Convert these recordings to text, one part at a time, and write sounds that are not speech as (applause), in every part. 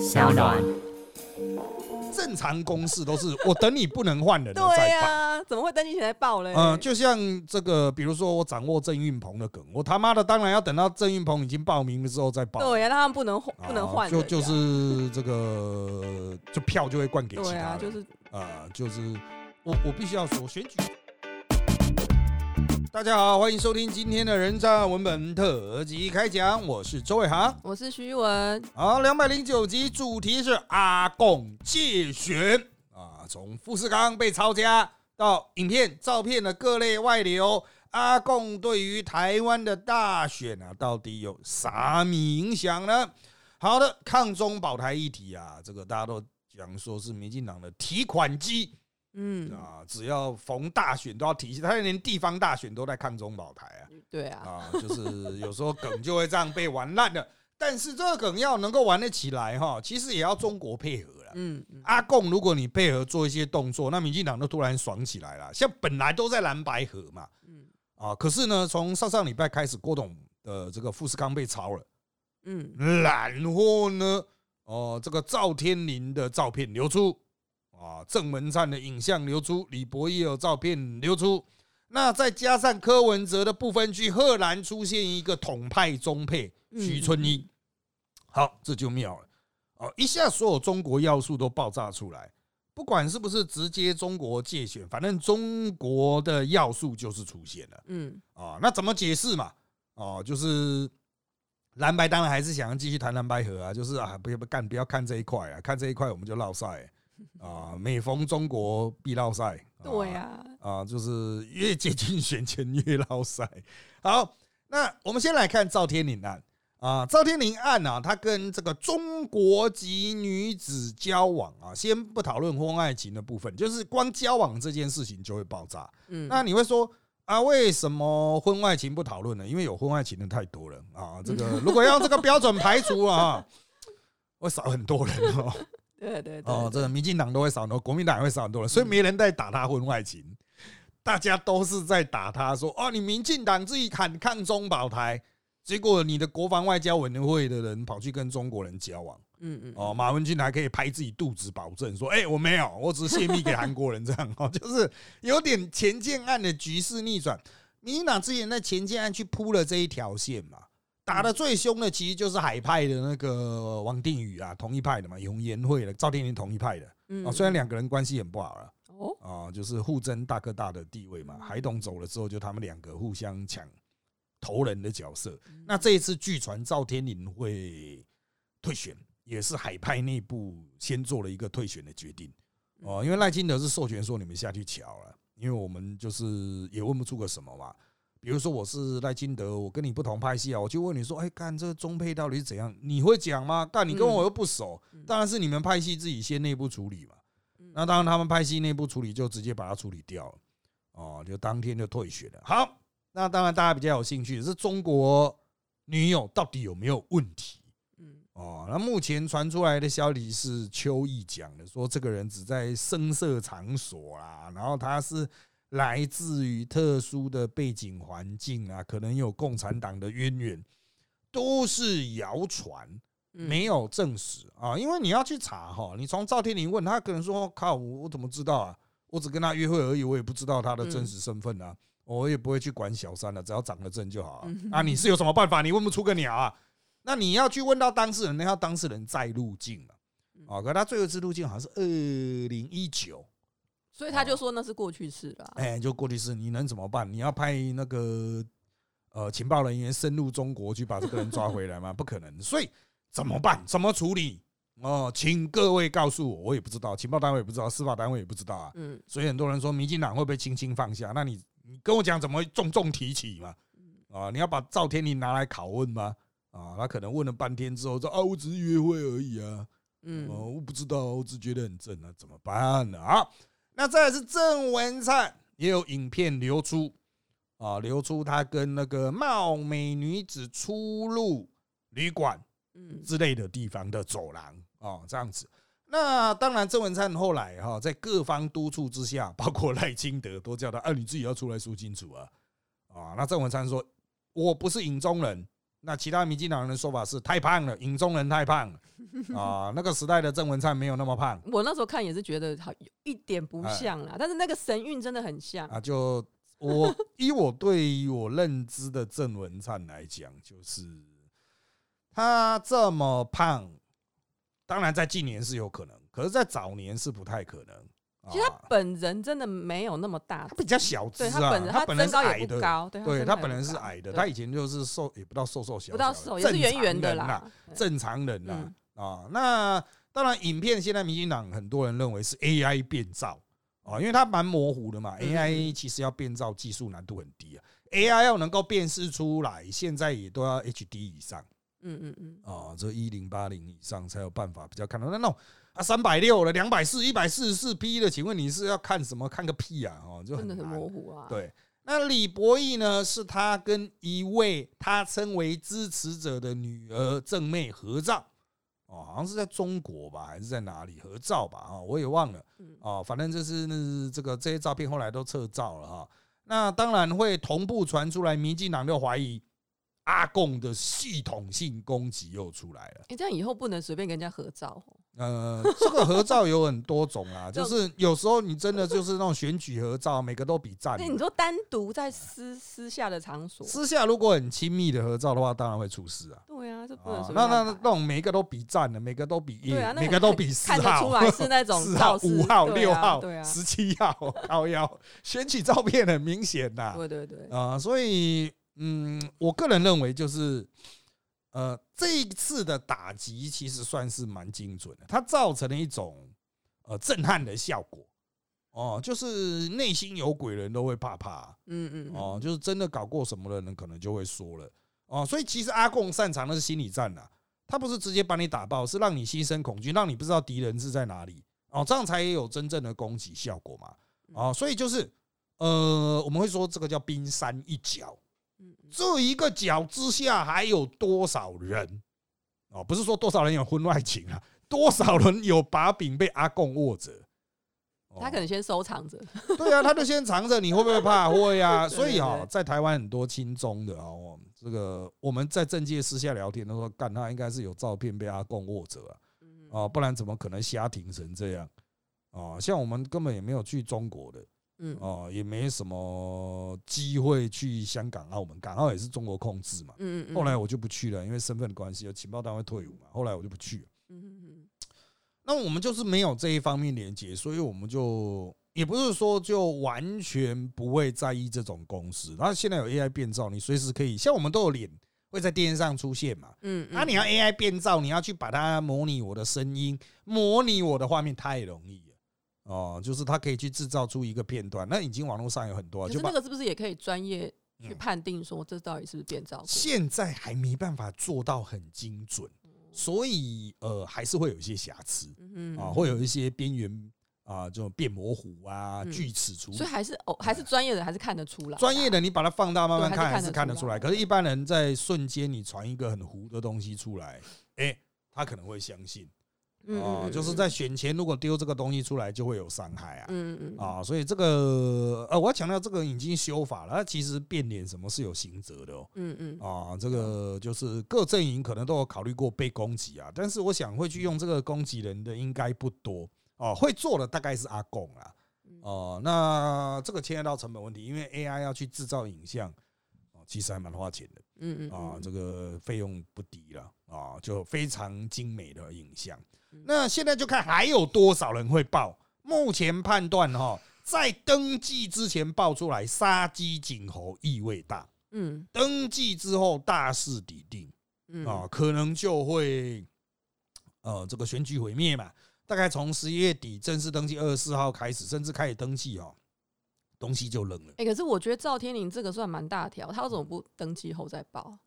小暖。正常公式都是 (laughs) 我等你不能换人了对再呀、报。怎么会等你起来报嘞？嗯，就像这个，比如说我掌握郑运鹏的梗，我他妈的当然要等到郑运鹏已经报名了之后再报。对呀、让他们不能换，不能换啊就就是这个，就票就会灌给其对啊，他。就是啊，就是我我必须要说选举。大家好，欢迎收听今天的人渣文本特辑开讲，我是周伟航。我是徐文，好，两百零九集主题是阿贡借选啊，从富士康被抄家到影片、照片的各类外流，阿贡对于台湾的大选啊，到底有啥米影响呢？好的，抗中保台议题啊，这个大家都讲说是民进党的提款机嗯，啊，只要逢大选都要提起，他连地方大选都在抗中保台啊。对啊，啊，就是有时候梗就会这样被玩烂的。(laughs) 但是这个梗要能够玩得起来哈，其实也要中国配合了。嗯嗯，阿贡，如果你配合做一些动作，那民进党就突然爽起来了。像本来都在蓝白河嘛，嗯啊，可是呢，从上上礼拜开始，郭董的这个富士康被抄了，嗯然后呢，哦，这个赵天麟的照片流出，啊，郑文灿的影像流出，李博也有照片流出，那再加上柯文哲的部分剧，赫然出现一个统派中配徐春英，好，这就妙了，哦，一下所有中国要素都爆炸出来，不管是不是直接中国界选，反正中国的要素就是出现了。嗯啊，那怎么解释嘛？哦，就是蓝白当然还是想要继续谈蓝白河啊，就是啊，不要不干，不要看这一块啊，看这一块我们就落赛 (laughs) 啊，每逢中国必绕赛。对呀、啊，就是越接近选前越绕赛。好，那我们先来看赵天麟案啊，赵天麟案啊，他跟这个中国籍女子交往啊，先不讨论婚外情的部分，就是光交往这件事情就会爆炸。嗯，那你会说啊，为什么婚外情不讨论呢？因为有婚外情的太多了啊。这个 (laughs) 如果要这个标准排除啊，会少很多人哦。对对对哦，这对个民进党都会少很多，国民党也会少很多人，所以没人在打他婚外情，大家都是在打他说哦，你民进党自己喊抗中保台，结果你的国防外交委员会的人跑去跟中国人交往。嗯嗯哦，马文君还可以拍自己肚子保证说：“哎、我没有，我只是泄密给韩国人这样。(laughs) ”哦，就是有点前建案的局势逆转。民进党之前在前建案去铺了这一条线嘛，打的最凶的其实就是海派的那个王定宇啊，同一派的嘛，永延会的赵天麟同一派的嗯啊。虽然两个人关系很不好了哦啊，就是互争大哥大的地位嘛。海董走了之后，就他们两个互相抢头人的角色。那这一次据传赵天麟会退选，也是海派内部先做了一个退选的决定哦，因为赖清德是授权说你们下去瞧了，因为我们就是也问不出个什么嘛。比如说我是赖金德，我跟你不同派系啊，我就问你说，哎，干这个中配到底是怎样？你会讲吗？干你跟我又不熟，当然是你们派系自己先内部处理嘛。那当然他们派系内部处理就直接把它处理掉了，哦，就当天就退学了。好，那当然大家比较有兴趣的是中国女友到底有没有问题？嗯哦，那目前传出来的消息是邱毅讲的，说这个人只在声色场所啦，然后他是来自于特殊的背景环境啊，可能有共产党的渊源，都是谣传，嗯没有证实啊。因为你要去查哈，你从赵天麟问他，可能说靠，我我怎么知道啊？我只跟他约会而已，我也不知道他的真实身份啊，我也不会去管小三了，只要长得正就好啊。啊，你是有什么办法？你问不出个鸟啊？那你要去问到当事人，那要当事人再入境啊。啊，可他最后一次入境好像是二零一九，所以他就说那是过去式了。哎，就过去式，你能怎么办？你要派那个呃情报人员深入中国去把这个人抓回来吗？(laughs) 不可能。所以怎么办？怎么处理？哦，请各位告诉我，我也不知道，情报单位也不知道，司法单位也不知道啊。嗯所以很多人说，民进党会不会轻轻放下？那你你跟我讲怎么重重提起嘛？啊，你要把赵天麟拿来拷问吗？啊，他可能问了半天之后说啊，我只是约会而已啊。嗯哦，我不知道，我只觉得很正啊，怎么办呢？啊，那再来是郑文灿也有影片流出啊，流出他跟那个貌美女子出入旅馆嗯之类的地方的走廊啊，这样子。那当然，郑文灿后来哈，在各方督促之下，(laughs) 包括赖清德都叫他，啊，你自己要出来说清楚啊啊。那郑文灿说，我不是影中人，那其他民进党人的说法是太胖了，影中人太胖了 (laughs) 啊。那个时代的郑文灿没有那么胖我那时候看也是觉得好有一点不像啦，但是那个神韵真的很像。啊。就我以我对于我认知的郑文灿来讲，就是他这么胖，当然在近年是有可能，可是在早年是不太可能。其实他啊本人真的没有那么大他，比较小只啊，他本人他他本人身高是矮的，也不高，对对他本人是矮的，他以前就是瘦，也不到瘦瘦小不到瘦也是圆圆的正常人啦。正常人啦嗯啊。那当然，影片现在民进党很多人认为是 AI 变造啊，因为它蛮模糊的嘛。嗯 AI 其实要变造技术难度很低啊，AI 要能够辨识出来，现在也都要 HD 以上嗯嗯嗯，啊，这一零八零以上才有办法比较看到。那那种啊三百六了、两百四、一百四十四 P 的，请问你是要看什么？看个屁啊！哦，就真的很模糊啊。，对，那李博义呢？是他跟一位他称为支持者的女儿正妹合照，哦，好像是在中国吧，还是在哪里合照吧？啊，我也忘了嗯哦，反正就是那这个这些照片后来都撤照了哈。那当然会同步传出来，民进党就怀疑阿贡的系统性攻击又出来了。哎，这样以后不能随便跟人家合照哦。呃，这个合照有很多种啊，(laughs) 就是有时候你真的就是那种选举合照，每个都比赞。那你说单独在私私下的场所，私下如果很亲密的合照的话，当然会出事啊。对啊，这不能啊，那那那种每一个都比赞的，每个都比一啊，每个都比四看得号出，来是那种 (laughs) 四号、五号、六号十七号、高腰，选举照片很明显呐。对对对，啊，所以嗯，我个人认为就是。呃，这一次的打击其实算是蛮精准的，它造成了一种呃震撼的效果。哦，就是内心有鬼人都会怕怕。嗯嗯，嗯哦，，就是真的搞过什么的人，可能就会说了哦。所以其实阿贡擅长的是心理战呐，他不是直接把你打爆，是让你心生恐惧，让你不知道敌人是在哪里哦，这样才有真正的攻击效果嘛。哦，所以就是呃，我们会说这个叫冰山一角，这一个角之下还有多少人？哦，不是说多少人有婚外情啊，(laughs) 多少人有把柄被阿贡握着？哦他可能先收藏着，(laughs) 对啊，他就先藏着，你会不会怕？会啊。(laughs) 所以哈对，在台湾很多亲中的哦，这个我们在政界私下聊天都说，干他应该是有照片被阿贡握着啊，嗯哦，不然怎么可能瞎停成这样？哦，像我们根本也没有去中国的，嗯哦，也没什么机会去香港、澳门，港澳也是中国控制嘛。嗯嗯，后来我就不去了，因为身份的关系，有情报单位退伍嘛，后来我就不去了。嗯嗯嗯那我们就是没有这一方面连接，所以我们就也不是说就完全不会在意这种公司。然后现在有 AI 变造，你随时可以，像我们都有脸会在电视上出现嘛。嗯，那、你要 AI 变造，你要去把它模拟我的声音，模拟我的画面，太容易了。哦，就是它可以去制造出一个片段，那已经网络上有很多就是那个是不是也可以专业去嗯判定说这到底是不是变造过？现在还没办法做到很精准，所以呃还是会有一些瑕疵。嗯啊，会有一些边缘啊，这种变模糊啊、嗯锯齿处理所以。还是哦，还是专业的，还是看得出来。专业的你把它放大慢慢看，还是看得出来看得出来。可是，一般人在瞬间你传一个很糊的东西出来，哎，他可能会相信嗯，啊，嗯就是在选前如果丢这个东西出来，就会有伤害啊。嗯嗯嗯啊，所以这个呃，我要强调，这个已经修法了，它其实变脸什么是有刑责的哦。嗯嗯啊，这个就是各阵营可能都有考虑过被攻击啊，但是我想会去用这个攻击人的应该不多哦，会做的大概是阿贡啦。嗯哦，那这个牵涉到成本问题，因为 AI 要去制造影像，哦，其实还蛮花钱的嗯嗯啊，这个费用不低了啊，就非常精美的影像嗯。那现在就看还有多少人会报。目前判断哈，在登记之前报出来杀鸡儆猴意味大，嗯登记之后大势已定嗯啊，可能就会呃这个选举毁灭嘛。大概从十一月底正式登记二十四号开始，甚至开始登记哦，东西就扔了。哎，可是我觉得赵天林这个算蛮大条，他为什么不登记后再报？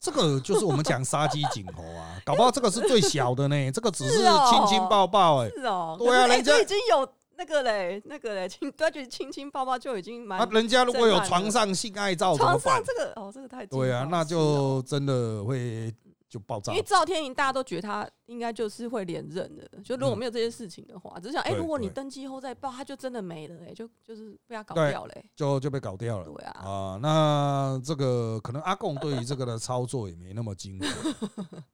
这个就是我们讲杀鸡儆猴啊，搞不好这个是最小的呢，这个只是亲亲抱抱哎、是哦，对啊人家这已经有那个嘞，那个嘞，亲，他觉得亲亲抱抱就已经蛮啊，人家如果有床上性爱照床上？这个哦，这个太对啊，那就真的会就爆炸因为。赵天银大家都觉得他应该就是会连任的。就如果没有这些事情的话，只是想，哎，对如果你登记后再报，他就真的没了，哎，就就是被他搞掉了，哎，就就被搞掉了。对啊，啊，那这个可能阿贡对于这个的操作也没那么精准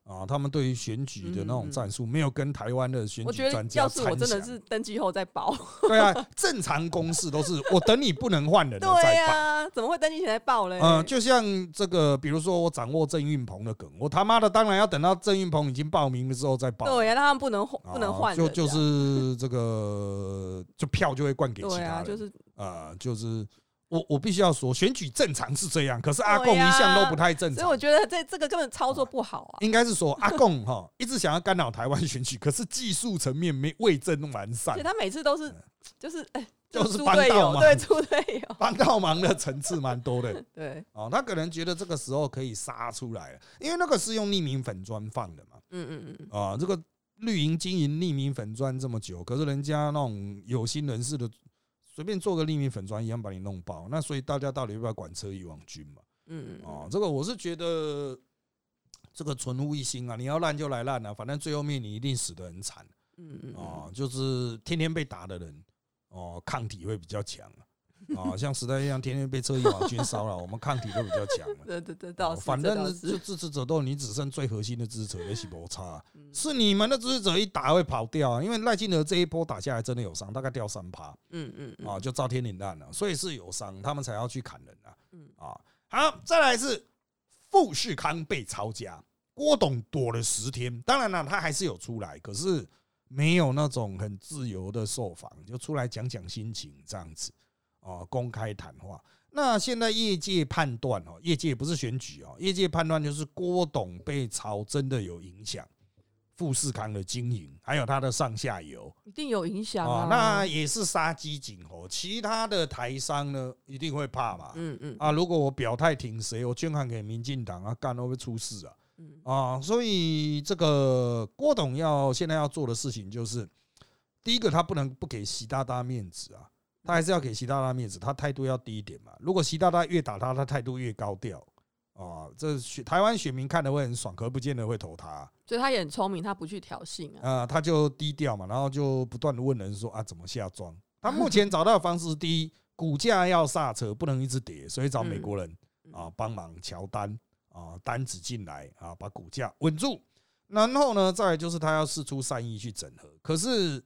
啊，他们对于选举的那种战术没有跟台湾的选举专家要是我真的是登记后再报，对啊，正常公式都是我等你不能换人了 (laughs) 对再报。呀，怎么会登记前再报嘞？嗯，就像这个，比如说我掌握郑运鹏的梗，我他妈的当然要等到郑运鹏已经报名了之后再报。对呀，那他们不能换，不能啊换人，就就是这个，就票就会灌给其他人。就是呃，就是我我必须要说，选举正常是这样，可是阿贡一向都不太正常所以我。觉得这这个根本操作不好啊。应该是说 (laughs) 阿贡哈一直想要干扰台湾选举，可是技术层面没未臻完善而且，他每次都是就是哎，就是帮猪队友，倒忙对出队友，帮到忙的层次蛮多的。(laughs) 对，哦，他可能觉得这个时候可以杀出来了，因为那个是用匿名粉砖放的嘛。嗯嗯嗯，啊，这个绿营经营匿名粉砖这么久，可是人家那种有心人士的，随便做个匿名粉砖一样把你弄爆。那所以大家到底要不要管车一网军嘛？嗯嗯啊，这个我是觉得这个存乎一心啊，你要烂就来烂啊，反正最后面你一定死得很惨嗯嗯啊，就是天天被打的人哦，抗体会比较强啊。啊，(laughs) 像时代一样，天天被车一网军骚扰，我们抗体都比较强了。(laughs) 对对对，倒哦是，反正就支持者斗，你只剩最核心的支持者也是摩擦啊、嗯。是你们的支持者一打会跑掉啊，因为赖清德这一波打下来真的有伤，大概掉三趴。嗯嗯嗯。啊，就遭天领弹了，所以是有伤，他们才要去砍人啊。嗯。啊。好，再来是富士康被抄家，郭董躲了十天，当然了，他还是有出来，可是没有那种很自由的受访，就出来讲讲心情这样子哦，公开谈话。那现在业界判断哦，业界不是选举哦，业界判断就是郭董被炒真的有影响富士康的经营，还有它的上下游一定有影响啊啊。，那也是杀鸡儆猴。其他的台商呢，一定会怕嘛。嗯嗯啊，如果我表态挺谁，我捐款给民进党啊，干会不会出事啊？嗯啊，所以这个郭董要现在要做的事情就是，第一个他不能不给习大大面子啊，他还是要给习大大面子，他态度要低一点嘛。如果习大大越打他，他态度越高调啊，这选台湾选民看的会很爽，可不见得会投他啊、所以他也很聪明，他不去挑衅啊。呃他就低调嘛，然后就不断的问人说啊怎么下庄。他目前找到的方式是第一，股价要刹车，不能一直跌，所以找美国人啊帮忙乔丹啊单子进来啊，把股价稳住。然后呢，再来就是他要试出善意去整合，可是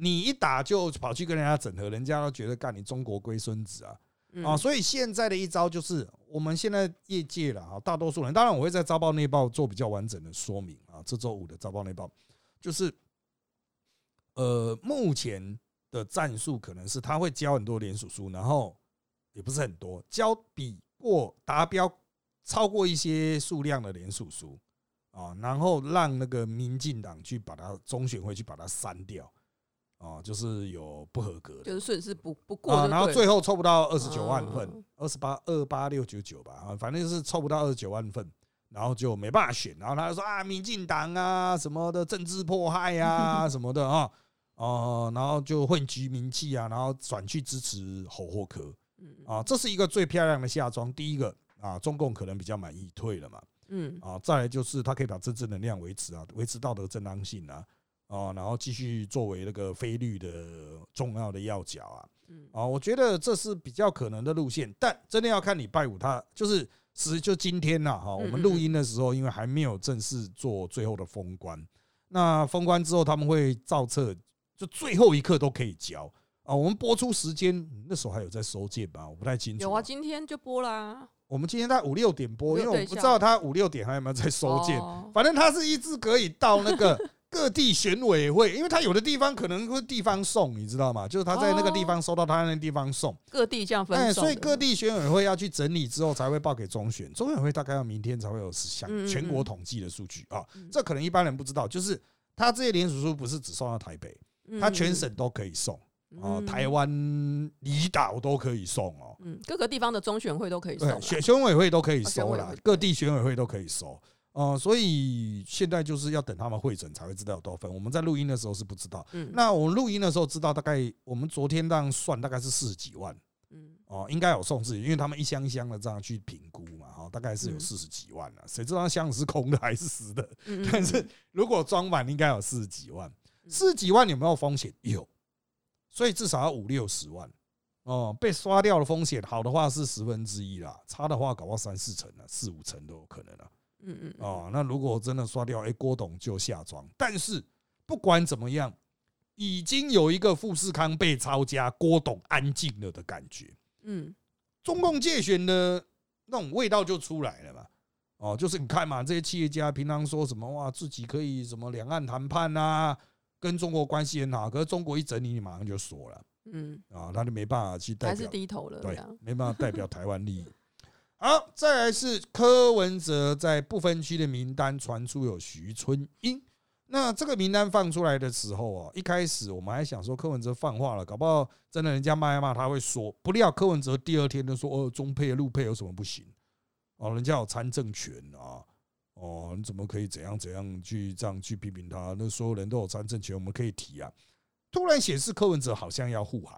你一打就跑去跟人家整合，人家都觉得干你中国龟孙子啊嗯啊！所以现在的一招就是，我们现在业界了啊，大多数人，当然我会在招报内报做比较完整的说明啊。这周五的招报内报就是，呃，目前的战术可能是他会教很多联署书，然后也不是很多，教比过达标超过一些数量的联署书啊，然后让那个民进党去把它中选会去把它删掉啊，就是有不合格的就是损失不不过然后最后凑不到二十九万份嗯，二十八二八六九九吧，啊，反正就是凑不到二十九万份，然后就没办法选，然后他就说啊，民进党啊什么的政治迫害啊 (laughs) 什么的啊，哦，然后就混居民气啊，然后转去支持侯霍科嗯啊，这是一个最漂亮的下装。第一个啊，中共可能比较满意，退了嘛，嗯啊，再来就是他可以把政治能量维持啊，维持道德正当性啊，哦，然后继续作为那个非律的重要的要角啊，嗯啊，我觉得这是比较可能的路线，但真的要看礼拜五他就是实就今天呐哈，我们录音的时候，因为还没有正式做最后的封关，那封关之后他们会照册，就最后一刻都可以交啊。我们播出时间那时候还有在收件吧，我不太清楚。有啊，今天就播啦。我们今天在五六点播，因为我不知道他五六点还有没有在收件。哦反正他是一直可以到那个各地选委会，因为他有的地方可能会地方送，你知道吗？就是他在那个地方收到，他那个地方送。各地这样分所以各地选委会要去整理之后，才会报给中选。中选会大概要明天才会有详嗯嗯全国统计的数据啊，这可能一般人不知道。就是他这些联署书不是只送到台北，嗯他全省都可以送哦，嗯台湾离岛都可以送哦。嗯各个地方的中选会都可以送，选选委会都可以收啦，各地选委会都可以收。哦、所以现在就是要等他们会诊才会知道有多少份。我们在录音的时候是不知道。嗯那我们录音的时候知道，大概我们昨天这样算，大概是四十几万嗯哦，应该有送自己，因为他们一箱一箱的这样去评估嘛，哈，啊，大概是有嗯四十几万了。谁知道箱子是空的还是实的？但是如果装满，应该有四十几万。四十几万有没有风险？有，所以至少要五六十万哦。被刷掉的风险，好的话是十分之一啦，差的话搞到三四成了，四五成都有可能了。嗯嗯嗯哦，那如果真的刷掉，哎，郭董就下庄。但是不管怎么样，已经有一个富士康被抄家，郭董安静了的感觉。嗯中共借选的那种味道就出来了嘛。哦，就是你看嘛，这些企业家平常说什么哇，自己可以什么两岸谈判啊，跟中国关系很好，可是中国一整理，你马上就锁了嗯，啊，他就没办法去代还是表，低头了，对，没办法代表台湾利益。好，再来是柯文哲在不分区的名单传出有徐春英。那这个名单放出来的时候啊，一开始我们还想说柯文哲放话了，搞不好真的人家骂一骂他会说，不料柯文哲第二天就说哦，中配陆配有什么不行？哦，人家有参政权啊，哦，你怎么可以怎样怎样去这样去批评他？那所有人都有参政权，我们可以提啊。突然显示柯文哲好像要护航，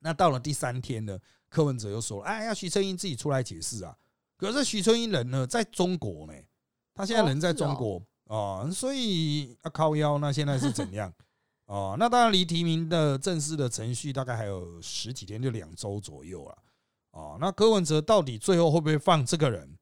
那到了第三天呢，柯文哲又说，哎，要徐春英自己出来解释啊。可是徐春英人呢，在中国呢，他现在人在中国哦，所以要靠腰，那现在是怎样？哦，那当然离提名的正式的程序大概还有十几天，就两周左右了。哦，那柯文哲到底最后会不会放这个人？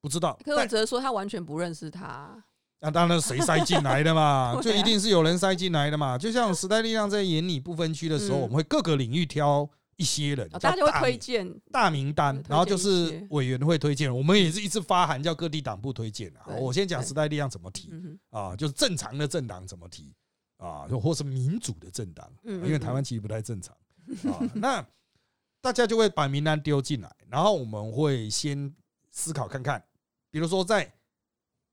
不知道。柯文哲说他完全不认识他，那当然谁塞进来的嘛，(laughs) 就一定是有人塞进来的嘛。就像时代力量在演你不分区的时候，嗯我们会各个领域挑一些人，哦大家就会推荐，大名单然后就是委员会推荐，我们也是一直发函叫各地党部推荐啊。我先讲时代力量怎么提啊，就是正常的政党怎么提啊，就或是民主的政党，因为台湾其实不太正常啊。(laughs) 那大家就会把名单丢进来，然后我们会先思考看看，比如说在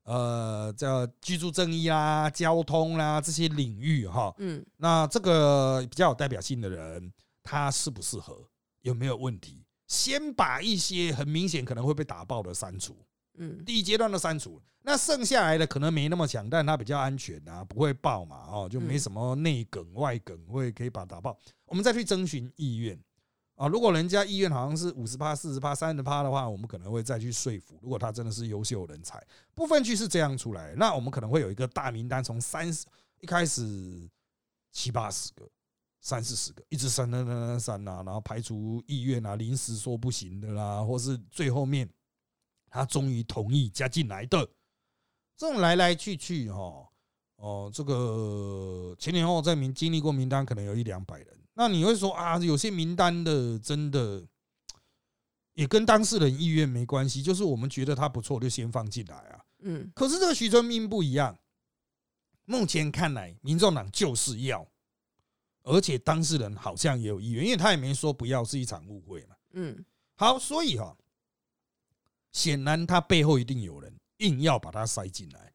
呃叫居住正义啦、交通啦这些领域哈，嗯。那这个比较有代表性的人，他适不适合，有没有问题？先把一些很明显可能会被打爆的删除，嗯第一阶段的删除。那剩下来的可能没那么强，但它比较安全啊，不会爆嘛，哦，就没什么内梗外梗会可以把它打爆。我们再去征询意愿啊，如果人家意愿好像是五十趴、四十趴、三十趴的话，我们可能会再去说服。如果他真的是优秀人才，部分区是这样出来，那我们可能会有一个大名单，从三十一开始七八十个。三四十个，一直删删删删删啊，然后排除意愿啊，临时说不行的啦，或是最后面他终于同意加进来的，这种来来去去哈，哦，这个前前后后在名经历过名单可能有一两百人，那你会说啊，有些名单的真的也跟当事人意愿没关系，就是我们觉得他不错就先放进来啊。嗯。可是这个徐春明不一样，目前看来，民众党就是要，而且当事人好像也有意愿，因为他也没说不要，是一场误会嘛。嗯好，所以哈、显然他背后一定有人硬要把他塞进来。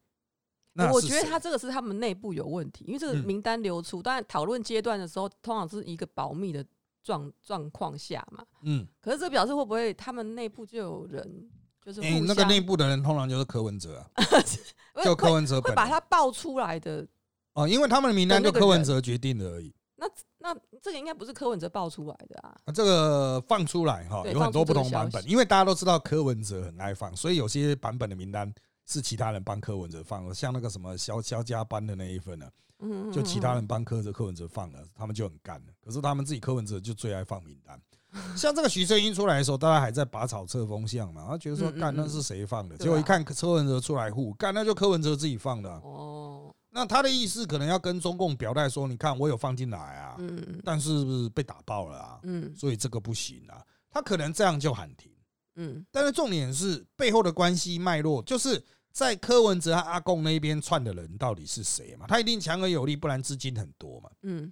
那我觉得他这个是他们内部有问题，因为这个嗯名单流出，当然讨论阶段的时候，通常是一个保密的状状况下嘛。嗯，可是这表示会不会他们内部就有人就是那个内部的人通常就是柯文哲啊，(laughs) 就柯文哲会把他爆出来的。哦，因为他们的名单就柯文哲决定的而已。那那这个应该不是柯文哲爆出来的啊。啊这个放出来哈，有很多不同版本，因为大家都知道柯文哲很爱放，所以有些版本的名单是其他人帮柯文哲放的，像那个什么肖肖家班的那一份呢，嗯，就其他人嗯帮柯哲柯文哲放了，他们就很干了。可是他们自己柯文哲就最爱放名单。(laughs) 像这个徐正英出来的时候，大家还在拔草测风向嘛，他觉得说干那是谁放的？结果一看柯文哲出来护，干那就柯文哲自己放的啊。哦，那他的意思可能要跟中共表态说，你看我有放进来啊，嗯但是被打爆了啊，嗯所以这个不行啊。他可能这样就喊停。嗯但是重点是背后的关系脉络，就是在柯文哲和阿贡那边串的人到底是谁嘛？他一定强而有力，不然资金很多嘛。嗯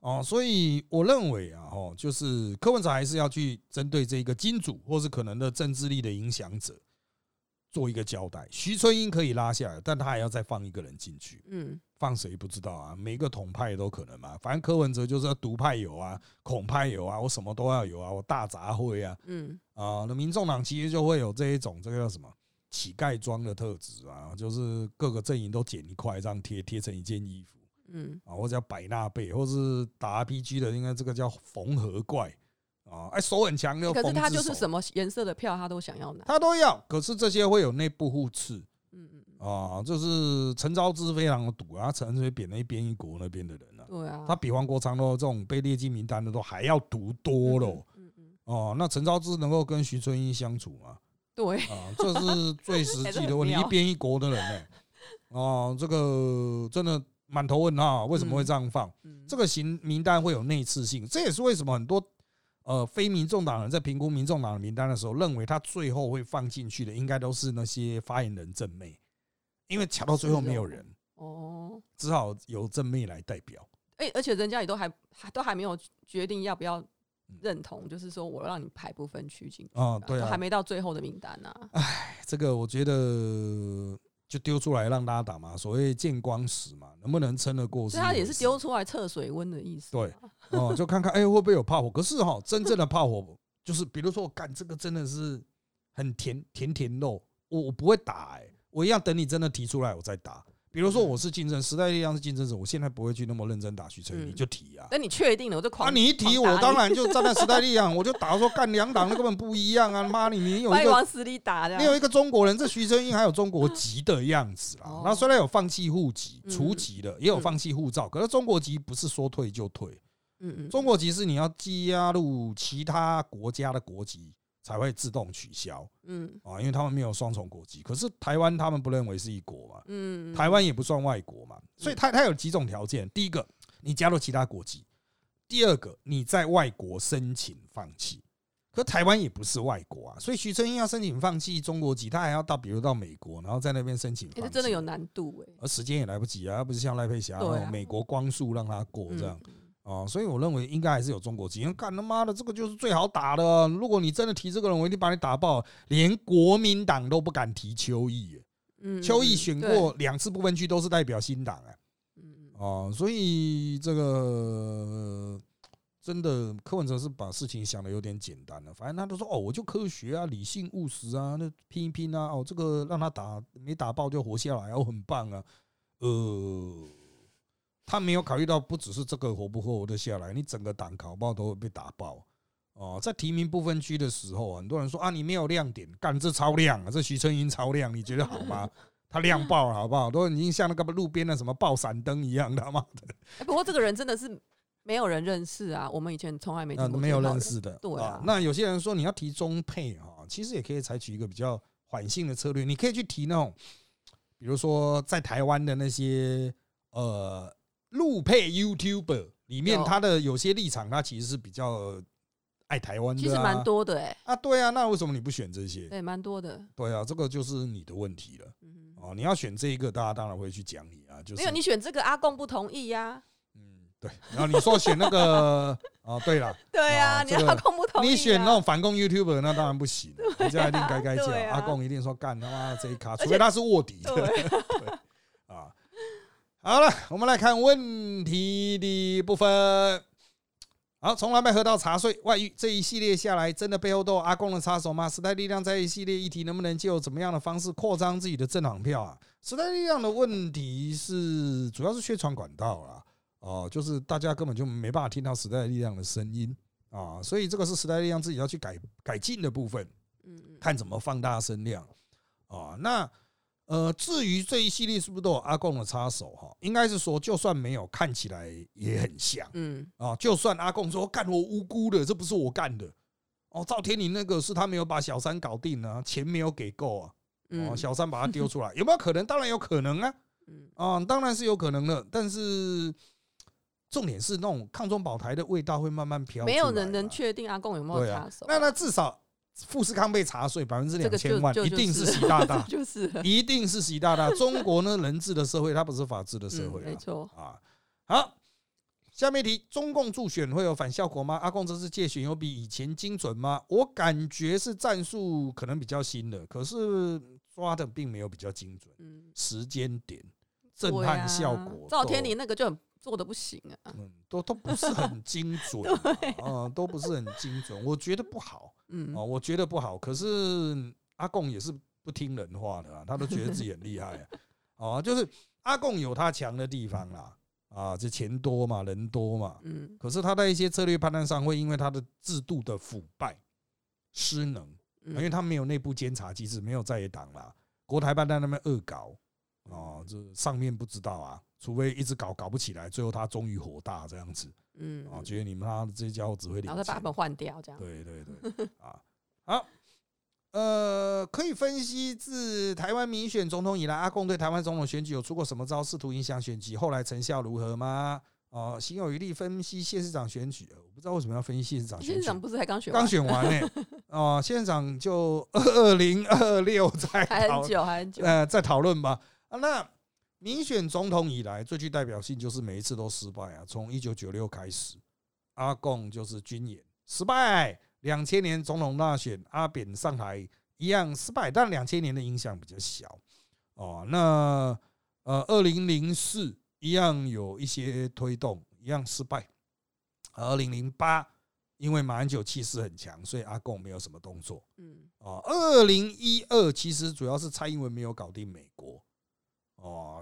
哦，所以我认为啊，哦，就是柯文哲还是要去针对这个金主或是可能的政治力的影响者做一个交代。徐春英可以拉下来，但他还要再放一个人进去，嗯放谁不知道啊？每个统派都可能嘛。反正柯文哲就是要独派有啊，孔派有啊，我什么都要有啊，我大杂烩啊。嗯啊，那民众党其实就会有这一种这个叫什么乞丐装的特质啊，就是各个阵营都剪一块这样贴贴成一件衣服嗯啊，或者叫百纳贝，或是打 RPG 的，应该这个叫缝合怪啊，哎，手很强的，可是他就是，什么颜色的票他都想要拿。他都要，可是这些会有内部互斥嗯嗯，嗯啊，就是陈昭之非常的毒啊，陈水扁那边一国那边的人啊，对啊，他比黄国昌都这种被列进名单的都还要毒多了嗯嗯，哦。那陈昭之能够跟徐春英相处吗？对，啊，这是最实际的 (laughs) 问题，一边一国的人呢、哦，这个真的满头问号，为什么会这样放？嗯这个行名单会有内次性，这也是为什么很多呃非民众党人在评估民众党的名单的时候，认为他最后会放进去的，应该都是那些发言人正妹，因为卡到最后没有人，哦，只好由正妹来代表。哎，而且人家也都还还都还没有决定要不要嗯认同，就是说我让你排不分区进去啊对啊还没到最后的名单呢。哎这个我觉得就丢出来让大家打嘛，所谓见光死嘛，能不能撑得过？所以他也是丢出来测水温的意思嘛。对哦，就看看哎、会不会有炮火。可是哈、真正的炮火就是，比如说我干这个真的是很甜甜甜肉，我我不会打哎、我一样等你真的提出来我再打。比如说我是竞争时代力量是竞争者，我现在不会去那么认真打徐成宇，嗯你就提啊。那你确定了，我就狂啊，你一提我当然就站在时代力量，我就打说干两党那根本不一样啊！妈你你有一个你往死里打的。你有一个中国人，这徐峥英还有中国籍的样子啦哦。那虽然有放弃户籍、嗯除籍的，也有放弃护照，可是中国籍不是说退就退。嗯嗯，中国籍是你要加入其他国家的国籍才会自动取消嗯啊，因为他们没有双重国籍。可是台湾他们不认为是一国嘛，嗯，台湾也不算外国嘛，所以它它有几种条件：第一个，你加入其他国籍；第二个，你在外国申请放弃。可台湾也不是外国啊，所以徐峥英要申请放弃中国籍，他还要到比如到美国，然后在那边申请放弃。欸这真的有难度哎。而时间也来不及啊，不是像赖佩霞美国光速让他过这样。嗯哦，所以我认为应该还是有中国籍。因为干他妈的，这个就是最好打的。啊如果你真的提这个人，我一定把你打爆。连国民党都不敢提邱毅，嗯，邱毅嗯选过，两次不分区都是代表新党啊。嗯嗯哦，所以这个真的柯文哲是把事情想的有点简单了。反正他都说哦，我就科学啊，理性务实啊，那拼一拼啊，哦，这个让他打没打爆就活下来，哦，很棒啊。呃，他没有考虑到不只是这个活不活得下来，你整个党搞不好都会被打爆。哦，在提名不分区的时候，很多人说啊，你没有亮点，干这超亮啊，这徐春英超亮，你觉得好吗？(laughs) 他亮爆了，好不好？都已经像那个路边的什么爆闪灯一样的，他妈的，欸 (laughs) 不过这个人真的是没有人认识啊，我们以前从来没那听过，没有认。识的。对啊那有些人说你要提中配哈，其实也可以采取一个比较缓性的策略，你可以去提那种，比如说在台湾的那些呃路配 YouTuber 里面，他的有些立场，他其实是比较爱台湾的、啊，其实蛮多的哎，啊，对啊，那为什么你不选这些？对，蛮多的。对啊，这个就是你的问题了。嗯，哦，你要选这一个，大家当然会去讲你啊，就是没有你选这个阿贡不同意呀。嗯，对。然后你说选那个，(laughs) 哦，对了，对啊，你阿贡不同意啊。你选那种反共 YouTuber，那当然不行，人家一定该该叫。啊阿贡一定说干他妈的这一卡，除非他是卧底的对，啊。好了，我们来看问题的部分。好，从来没喝到茶税外遇这一系列下来，真的背后都有阿公的插手吗？时代力量在一系列议题能不能借由怎么样的方式扩张自己的政党票啊？时代力量的问题是主要是宣传管道啦，哦，就是大家根本就没办法听到时代力量的声音啊，所以这个是时代力量自己要去改改进的部分。嗯嗯，看怎么放大声量啊。那呃，至于这一系列是不是都有阿贡的插手哈？应该是说，就算没有，看起来也很像嗯啊。就算阿贡说干我无辜的，这不是我干的哦，赵天林那个是他没有把小三搞定啊，钱没有给够啊，哦，嗯小三把他丢出来，(laughs) 有没有可能？当然有可能啊，嗯啊，当然是有可能的，但是。重点是那种抗中保台的味道会慢慢飘没有人能确定阿贡有没有插手啊。那那至少富士康被查税百分之两千万，(laughs) (laughs) 一定是习大大，就是一定是习大大。中国呢，人治的社会，它不是法治的社嗯会啊。没错。啊，好，下面一题，中共助选会有反效果吗？阿贡这次借选有比以前精准吗？我感觉是战术可能比较新的，可是抓的并没有比较精准，嗯，时间点、震撼效果，赵天林那个就很做的不行啊。嗯，都都不是很 (laughs) 精准啊，啊都不是很精准，我觉得不好。嗯哦，我觉得不好。可是阿贡也是不听人话的啊，他都觉得自己很厉害啊。哦，就是阿贡有他强的地方啦。啊，这钱多嘛，人多嘛。嗯可是他在一些策略判断上，会因为他的制度的腐败、失能，嗯，因为他没有内部监察机制，没有在野党啦，国台办在那边恶搞，哦，这上面不知道啊，除非一直搞搞不起来，最后他终于火大这样子，嗯啊，觉得你们他这些家伙只会领钱然后再把他，们换掉，这样。对对对，啊，好，呃，可以分析自台湾民选总统以来，阿贡对台湾总统选举有出过什么招，试图影响选举，后来成效如何吗？哦，心有余力分析县市长选举，呃我不知道为什么要分析 (laughs) 县市长选举县长，不是才刚选刚完，选完呢、(laughs) 哦，县长就二零二六在很久，还很久。呃在讨论吧。啊，那民选总统以来最具代表性就是每一次都失败啊，从一九九六开始，阿贡就是军演失败，两千年总统大选阿扁上台一样失败，但两千年的影响比较小哦。那呃二零零四一样有一些推动，一样失败。二零零八因为马英九气势很强，所以阿贡没有什么动作。嗯哦，二零一二其实主要是蔡英文没有搞定美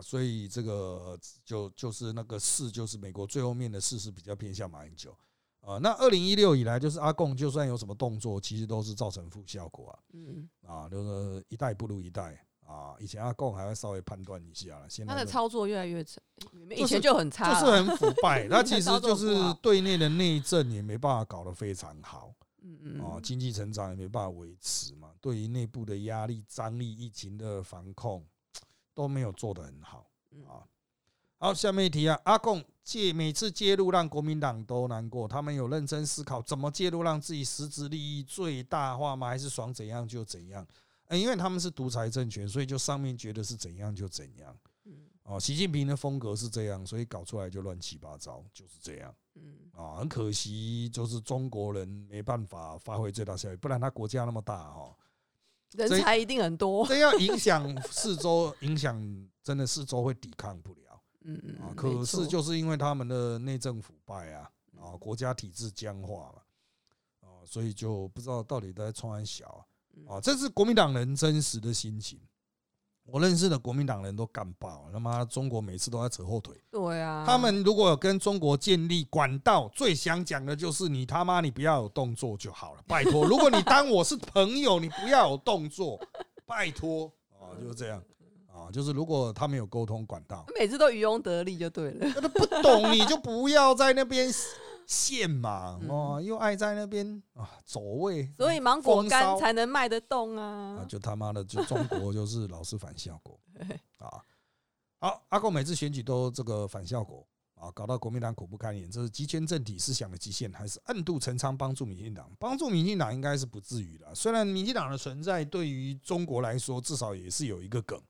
所以这个就就是那个四，就是美国最后面的四是比较偏向马英九，啊，那二零一六以来，就是阿贡就算有什么动作，其实都是造成负效果啊，嗯，啊，就是一代不如一代啊，以前阿贡还会稍微判断一下了，现在他的操作越来越差，以前就很差，就是很腐败，(laughs) 他其实就是对内的内政也没办法搞得非常好。嗯嗯哦，经济成长也没办法维持嘛，对于内部的压力、张力、疫情的防控都没有做得很好嗯啊。好，下面一题啊，阿贡介每次介入让国民党都难过，他们有认真思考怎么介入让自己实质利益最大化吗？还是爽怎样就怎样？呃因为他们是独裁政权，所以就上面觉得是怎样就怎样。嗯哦，习近平的风格是这样，所以搞出来就乱七八糟，就是这样。嗯啊，很可惜，就是中国人没办法发挥最大效益，不然他国家那么大哦，人才一定很多，这要影响四周，影响真的四周会抵抗不了嗯 (laughs) 嗯啊。嗯，可是就是因为他们的内政腐败啊，啊，国家体制僵化嘛，啊，所以就不知道到底在冲安小啊，这是国民党人真实的心情。我认识的国民党人都干爆，他妈中国每次都在扯后腿。对啊，他们如果有跟中国建立管道，最想讲的就是你他妈你不要有动作就好了，拜托。如果你当我是朋友，你不要有动作，拜托啊，就是这样啊，就是如果他们有沟通管道，每次都渔翁得利就对了，那不懂你就不要在那边陷嘛，嗯哦，又爱在那边啊走位，所以芒果干才能卖得动啊，啊。就他妈的，就中国就是老是反效果 (laughs) 啊。好，阿贡每次选举都这个反效果啊，搞到国民党苦不堪言。这是集权政体思想的极限，还是暗度陈仓帮助民进党？帮助民进党应该是不至于的。虽然民进党的存在对于中国来说，至少也是有一个梗。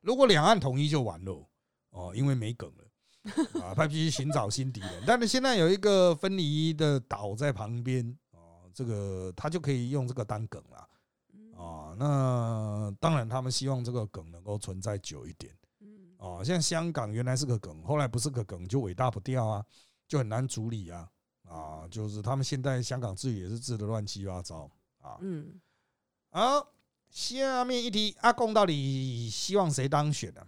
如果两岸统一就完了哦，因为没梗了。(laughs) 啊，他必须寻找新敌人，但是现在有一个分离的岛在旁边哦，这个他就可以用这个当梗了。啊，那当然，他们希望这个梗能够存在久一点嗯啊。像香港原来是个梗，后来不是个梗，就伟大不掉啊，就很难处理啊。啊，就是他们现在香港治也是治的乱七八糟啊。嗯，好，下面一题，阿公到底希望谁当选呢、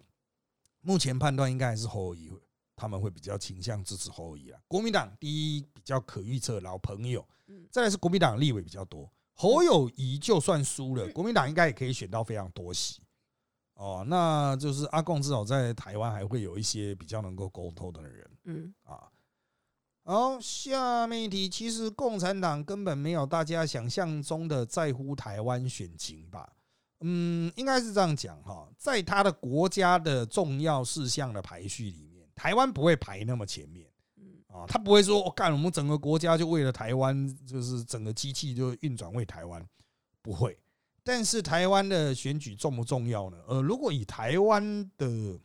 目前判断应该还是侯友宜，他们会比较倾向支持侯友谊啊。国民党第一比较可预测，老朋友嗯，再来是国民党立委比较多。侯友谊就算输了，国民党应该也可以选到非常多席。哦，那就是阿贡至少在台湾还会有一些比较能够沟通的人嗯啊。好，下面一题，其实共产党根本没有大家想象中的在乎台湾选情吧？嗯，应该是这样讲哈，在他的国家的重要事项的排序里面，台湾不会排那么前面。嗯啊，他不会说，我、干，我们整个国家就为了台湾，就是整个机器就运转为台湾，不会。但是台湾的选举重不重要呢？呃，如果以台湾的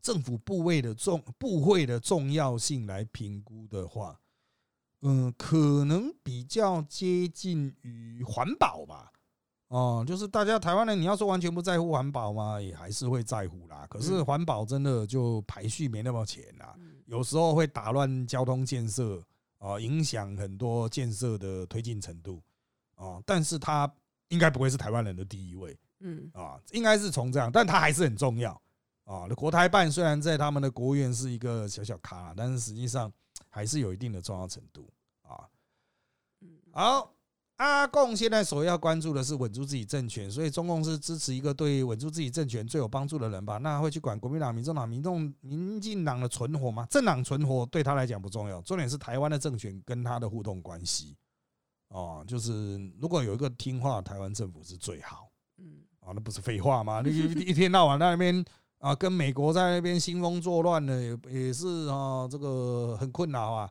政府部位的重部会的重要性来评估的话，嗯、可能比较接近于环保吧。哦，就是大家台湾人，你要说完全不在乎环保嘛？也还是会在乎啦。可是嗯环保真的就排序没那么前啦。嗯有时候会打乱交通建设啊，影响很多建设的推进程度啊。但是它应该不会是台湾人的第一位嗯啊，应该是从这样，但它还是很重要啊。那国台办虽然在他们的国务院是一个小小咖，但是实际上还是有一定的重要程度啊。好。阿共现在首要关注的是稳住自己政权，所以中共是支持一个对稳住自己政权最有帮助的人吧？那会去管国民党、民众党、民众、民进党的存活吗？政党存活对他来讲不重要，重点是台湾的政权跟他的互动关系。哦，就是如果有一个听话台湾政府是最好。嗯，啊，那不是废话吗？你一天到晚在那边啊，跟美国在那边兴风作乱的，也也是啊，这个很困扰啊。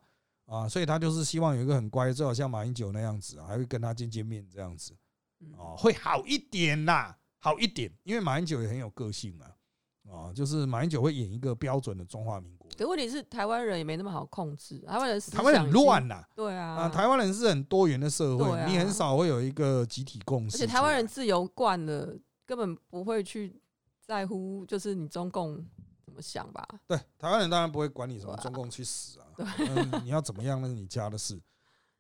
啊，所以他就是希望有一个很乖，最好像马英九那样子，还会跟他见见面这样子，啊，会好一点啦，好一点，因为马英九也很有个性嘛，啊，就是马英九会演一个标准的中华民国。可问题是台湾人也没那么好控制，台湾人台湾很乱呐，对啊，啊，台湾人是很多元的社会，你很少会有一个集体共识，而且台湾人自由惯了，根本不会去在乎，就是你中共。怎么想吧？对，台湾人当然不会管你什么中共去死啊！你要怎么样那是你家的事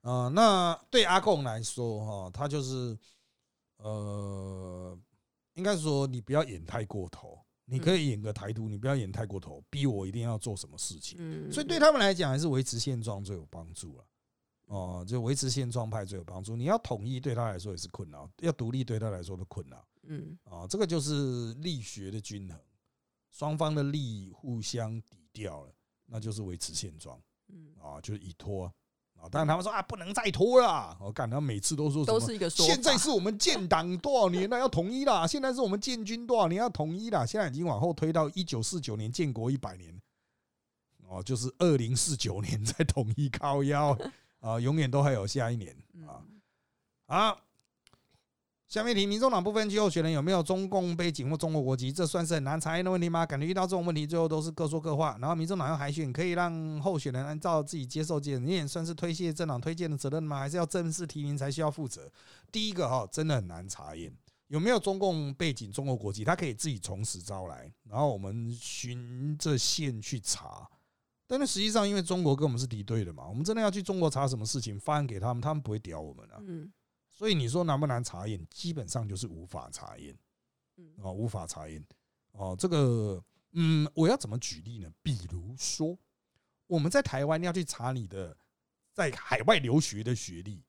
啊。那对阿贡来说，哈，他就是呃，应该说你不要演太过头，你可以演个台独，你不要演太过头，逼我一定要做什么事情。嗯，所以对他们来讲，还是维持现状最有帮助了。哦，就维持现状派最有帮助。你要统一对他来说也是困难，要独立对他来说的困难。嗯，啊，这个就是力学的均衡。双方的利益互相抵掉了，那就是维持现状，嗯啊，就是以拖啊。当然他们说啊，不能再拖了。我感他每次都说都是一个说现在是我们建党多少年了，要统一了。现在是我们建军多少年要统一了。现在已经往后推到一九四九年建国一百年，哦，就是二零四九年 (laughs) 再统一靠腰 (laughs) 啊，永远都还有下一年啊啊。下面题：民众党部分区候选人有没有中共背景或中国国籍？这算是很难查验的问题吗？感觉遇到这种问题，最后都是各说各话。然后，民众党要海选，可以让候选人按照自己接受检验，算是推卸政党推荐的责任吗？还是要正式提名才需要负责？第一个哈，真的很难查验有没有中共背景、中国国籍，他可以自己从实招来，然后我们循着线去查。但是实际上，因为中国跟我们是敌对的嘛，我们真的要去中国查什么事情，发案给他们，他们不会屌我们啊。嗯。所以你说难不难查验？基本上就是无法查验，啊，无法查验，哦，这个，嗯，我要怎么举例呢？比如说，我们在台湾要去查你的在海外留学的学历，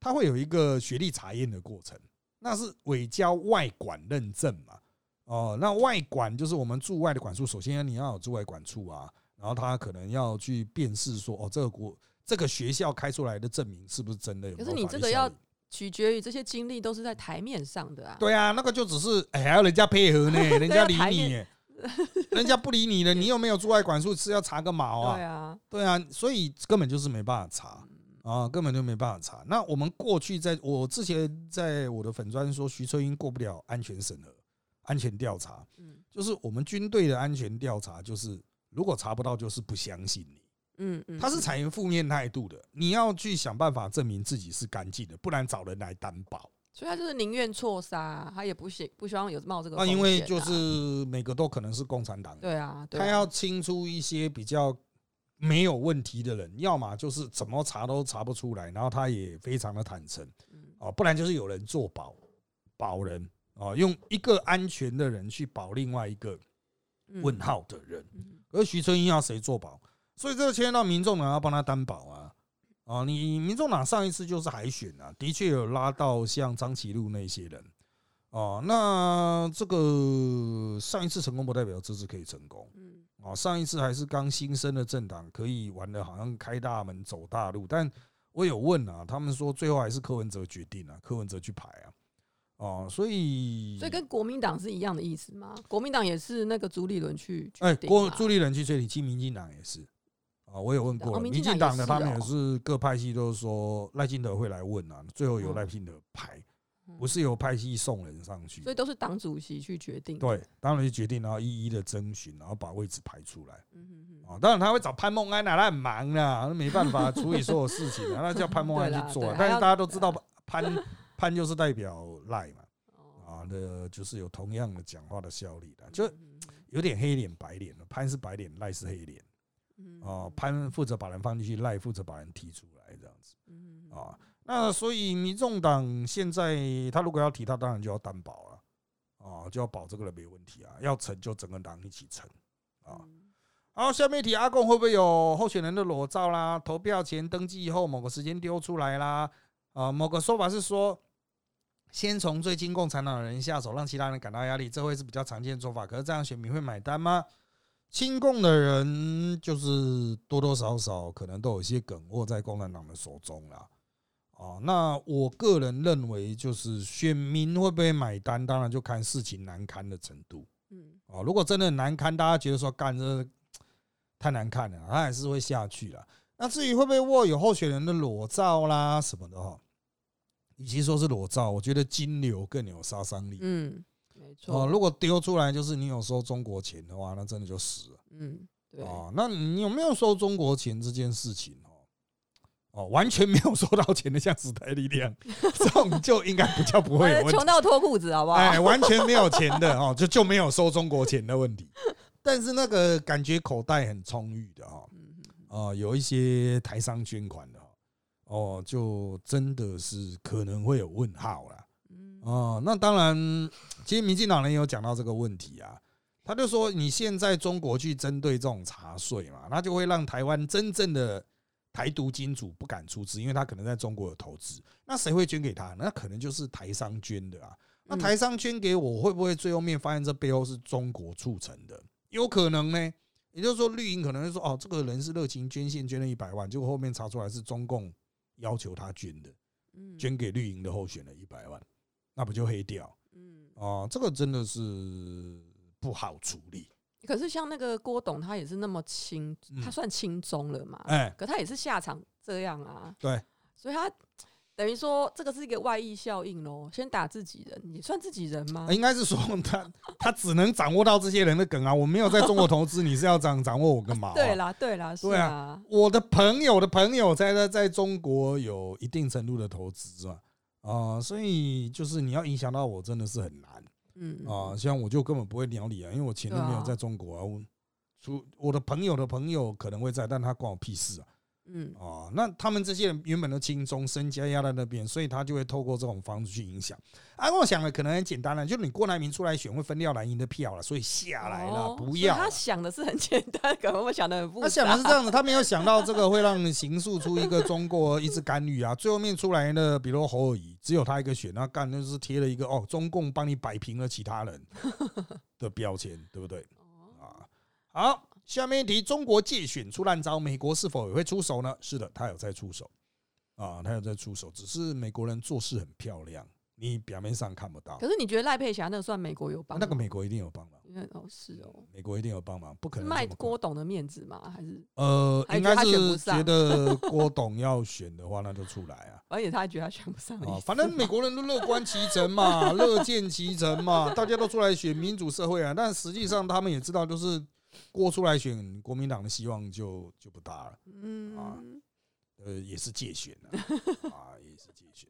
它会有一个学历查验的过程，那是伪交外管认证嘛？哦，那外管就是我们驻外的管处，首先你要有驻外管处啊，然后他可能要去辨识说，哦，这个国这个学校开出来的证明是不是真的？可是你这个要。取决于这些经历都是在台面上的啊。对啊，那个就只是还要人家配合呢，(laughs) 人家理你，人家不理你了，你又没有驻外管束，是要查个毛啊？对啊，对啊，所以根本就是没办法查啊，根本就没办法查。那我们过去在我之前在我的粉砖说，徐春英过不了安全审核、安全调查，嗯，就是我们军队的安全调查，就是如果查不到，就是不相信你。嗯嗯，他是采用负面态度的，你要去想办法证明自己是干净的，不然找人来担保。所以他就是宁愿错杀，他也不希不希望有冒这个。那因为就是每个都可能是共产党，对啊，他要清出一些比较没有问题的人，要么就是怎么查都查不出来，然后他也非常的坦诚，哦，不然就是有人做保保人哦，用一个安全的人去保另外一个问号的人，而徐春英要谁做保？所以这个牵到民众党要帮他担保啊，啊，你民众党上一次就是海选啊，的确有拉到像张其禄那些人，哦，那这个上一次成功不代表这次可以成功，嗯，啊，上一次还是刚新生的政党可以玩的好像开大门走大路，但我有问啊，他们说最后还是柯文哲决定啊，柯文哲去排啊，哦，所以所以跟国民党是一样的意思吗？国民党也是那个朱立伦去，哎，国朱立伦去吹，你其民进党也是。啊，我有问过，民进党的他们也是各派系都说赖清德会来问啊，最后由赖清德排，不是由派系送人上去，所以都是党主席去决定。对，当然去决定，然后一一的征询，然后把位置排出来。啊，当然他会找潘孟安啊，他很忙啊，没办法处理所有事情啊，(laughs) 那叫潘孟安去做。但是大家都知道潘 (laughs) 潘就是代表赖嘛，啊，那就是有同样的讲话的效力的，就有点黑脸白脸的，潘是白脸，赖是黑脸。哦，潘负责把人放进去，赖负责把人踢出来，这样子。啊，那所以民众党现在他如果要提，他当然就要担保了。啊，就要保这个人没问题啊，要成就整个党一起成啊。嗯好，下面一题，阿贡会不会有候选人的裸照啦？投票前登记以后某个时间丢出来啦？啊，某个说法是说，先从最亲共产党的人下手，让其他人感到压力，这会是比较常见的做法。可是这样选民会买单吗？亲共的人就是多多少少可能都有一些梗握在共产党的手中啦。啊，那我个人认为，就是选民会不会买单，当然就看事情难堪的程度。嗯啊，如果真的很难堪，大家觉得说干这太难看了，他还是会下去了。那至于会不会握有候选人的裸照啦什么的哈，与其说是裸照，我觉得金流更有杀伤力。嗯，没哦，如果丢出来就是你有收中国钱的话，那真的就死了嗯，对，哦。那你有没有收中国钱这件事情哦？哦，完全没有收到钱的，像时代力量 (laughs) 这种就应该不叫不会有问题穷。到脱裤子，好不好？哎，完全没有钱的哦，就就没有收中国钱的问题。但是那个感觉口袋很充裕的哈，嗯啊，有一些台商捐款的哦，就真的是可能会有问号啦。嗯哦，那当然，其实民进党人也有讲到这个问题啊。他就说，你现在中国去针对这种茶税嘛，那就会让台湾真正的台独金主不敢出资，因为他可能在中国有投资。那谁会捐给他？那可能就是台商捐的啊。那嗯台商捐给我，会不会最后面发现这背后是中国促成的？有可能呢。也就是说，绿营可能会说，哦，这个人是热情捐献，捐了一百万，结果后面查出来是中共要求他捐的，嗯捐给绿营的候选人一百万，那不就黑掉？嗯，哦，这个真的是不好处理。可是像那个郭董，他也是那么轻，嗯他算轻中了嘛？哎，可他也是下场这样啊，对，所以他等于说这个是一个外溢效应喽。先打自己人，你算自己人吗？应该是说 (laughs) 他他只能掌握到这些人的梗啊。我没有在中国投资，你是要掌掌握我干嘛、(laughs) 对，啦，对啦，是对啊啊，我的朋友的朋友在在在中国有一定程度的投资嘛，啊，所以就是你要影响到我，真的是很难嗯啊。像我就根本不会鸟你啊，因为我钱都没有在中国啊。我除我的朋友的朋友可能会在，但他关我屁事啊。嗯哦，那他们这些人原本都轻松，身家压在那边，所以他就会透过这种方式去影响。啊，我想的可能很简单了，就是你郭台铭出来选会分掉蓝营的票了，所以下来了，哦不要。他想的是很简单，可能我想的很 (laughs) 复杂。他想的是这样子，他没有想到这个会让形塑出一个中国一直干预啊。最后面出来的，比如侯友谊，只有他一个选，那干就是贴了一个哦，中共帮你摆平了其他人的标签，对不对？(laughs) 哦啊，好，下面一题，中国借选出烂招，美国是否也会出手呢？是的，他有在出手啊，他有在出手，只是美国人做事很漂亮，你表面上看不到可，是你觉得赖佩霞那个算美国有帮吗？那个美国一定有帮忙，哦是哦，美国一定有帮忙，不可能卖郭董的面子吗？还是呃，应该是觉得郭董要选的话，那就出来啊。而且他还觉得他选不上啊，反正美国人都乐观其成嘛，(laughs) 乐见其成嘛，大家都出来选民主社会啊。但实际上他们也知道，就是郭出来选国民党的希望就就不大了。嗯啊嗯，呃，也是借选的 (laughs) 啊，也是借选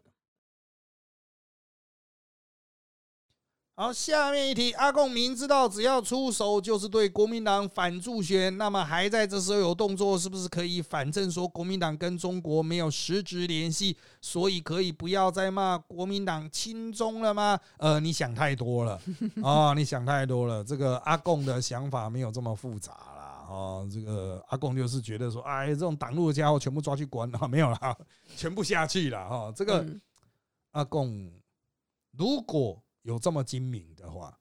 好，下面一题，阿贡明知道只要出手就是对国民党反助选，那么还在这时候有动作，是不是可以反正说国民党跟中国没有实质联系，所以可以不要再骂国民党亲中了吗？呃，你想太多了啊，你想太多了。这个阿贡的想法没有这么复杂啦。哦，这个阿贡就是觉得说，哎，这种挡路的家伙全部抓去关啊，没有啦，全部下去了哈。这个嗯阿贡如果有这么精明的话